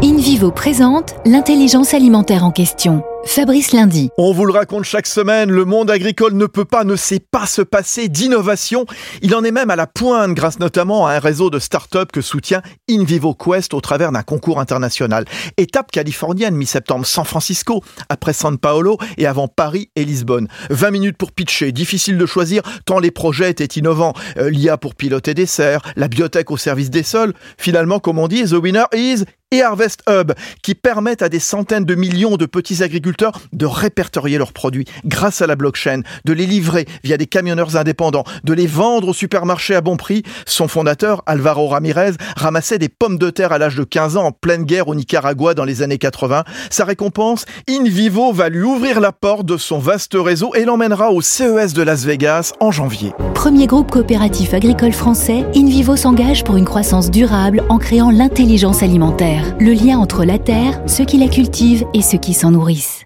in InVivo présente l'intelligence alimentaire en question. Fabrice Lundi. On vous le raconte chaque semaine, le monde agricole ne peut pas, ne sait pas se passer d'innovation. Il en est même à la pointe grâce notamment à un réseau de start-up que soutient InVivo Quest au travers d'un concours international. Étape californienne mi-septembre, San Francisco, après San Paolo et avant Paris et Lisbonne. 20 minutes pour pitcher, difficile de choisir tant les projets étaient innovants. Euh, L'IA pour piloter des serres, la biotech au service des sols. Finalement, comme on dit, the winner is et Harvest Qui permettent à des centaines de millions de petits agriculteurs de répertorier leurs produits grâce à la blockchain, de les livrer via des camionneurs indépendants, de les vendre au supermarché à bon prix. Son fondateur, Alvaro Ramirez, ramassait des pommes de terre à l'âge de 15 ans en pleine guerre au Nicaragua dans les années 80. Sa récompense, InVivo va lui ouvrir la porte de son vaste réseau et l'emmènera au CES de Las Vegas en janvier. Premier groupe coopératif agricole français, InVivo s'engage pour une croissance durable en créant l'intelligence alimentaire le lien entre la terre, ceux qui la cultivent et ceux qui s'en nourrissent.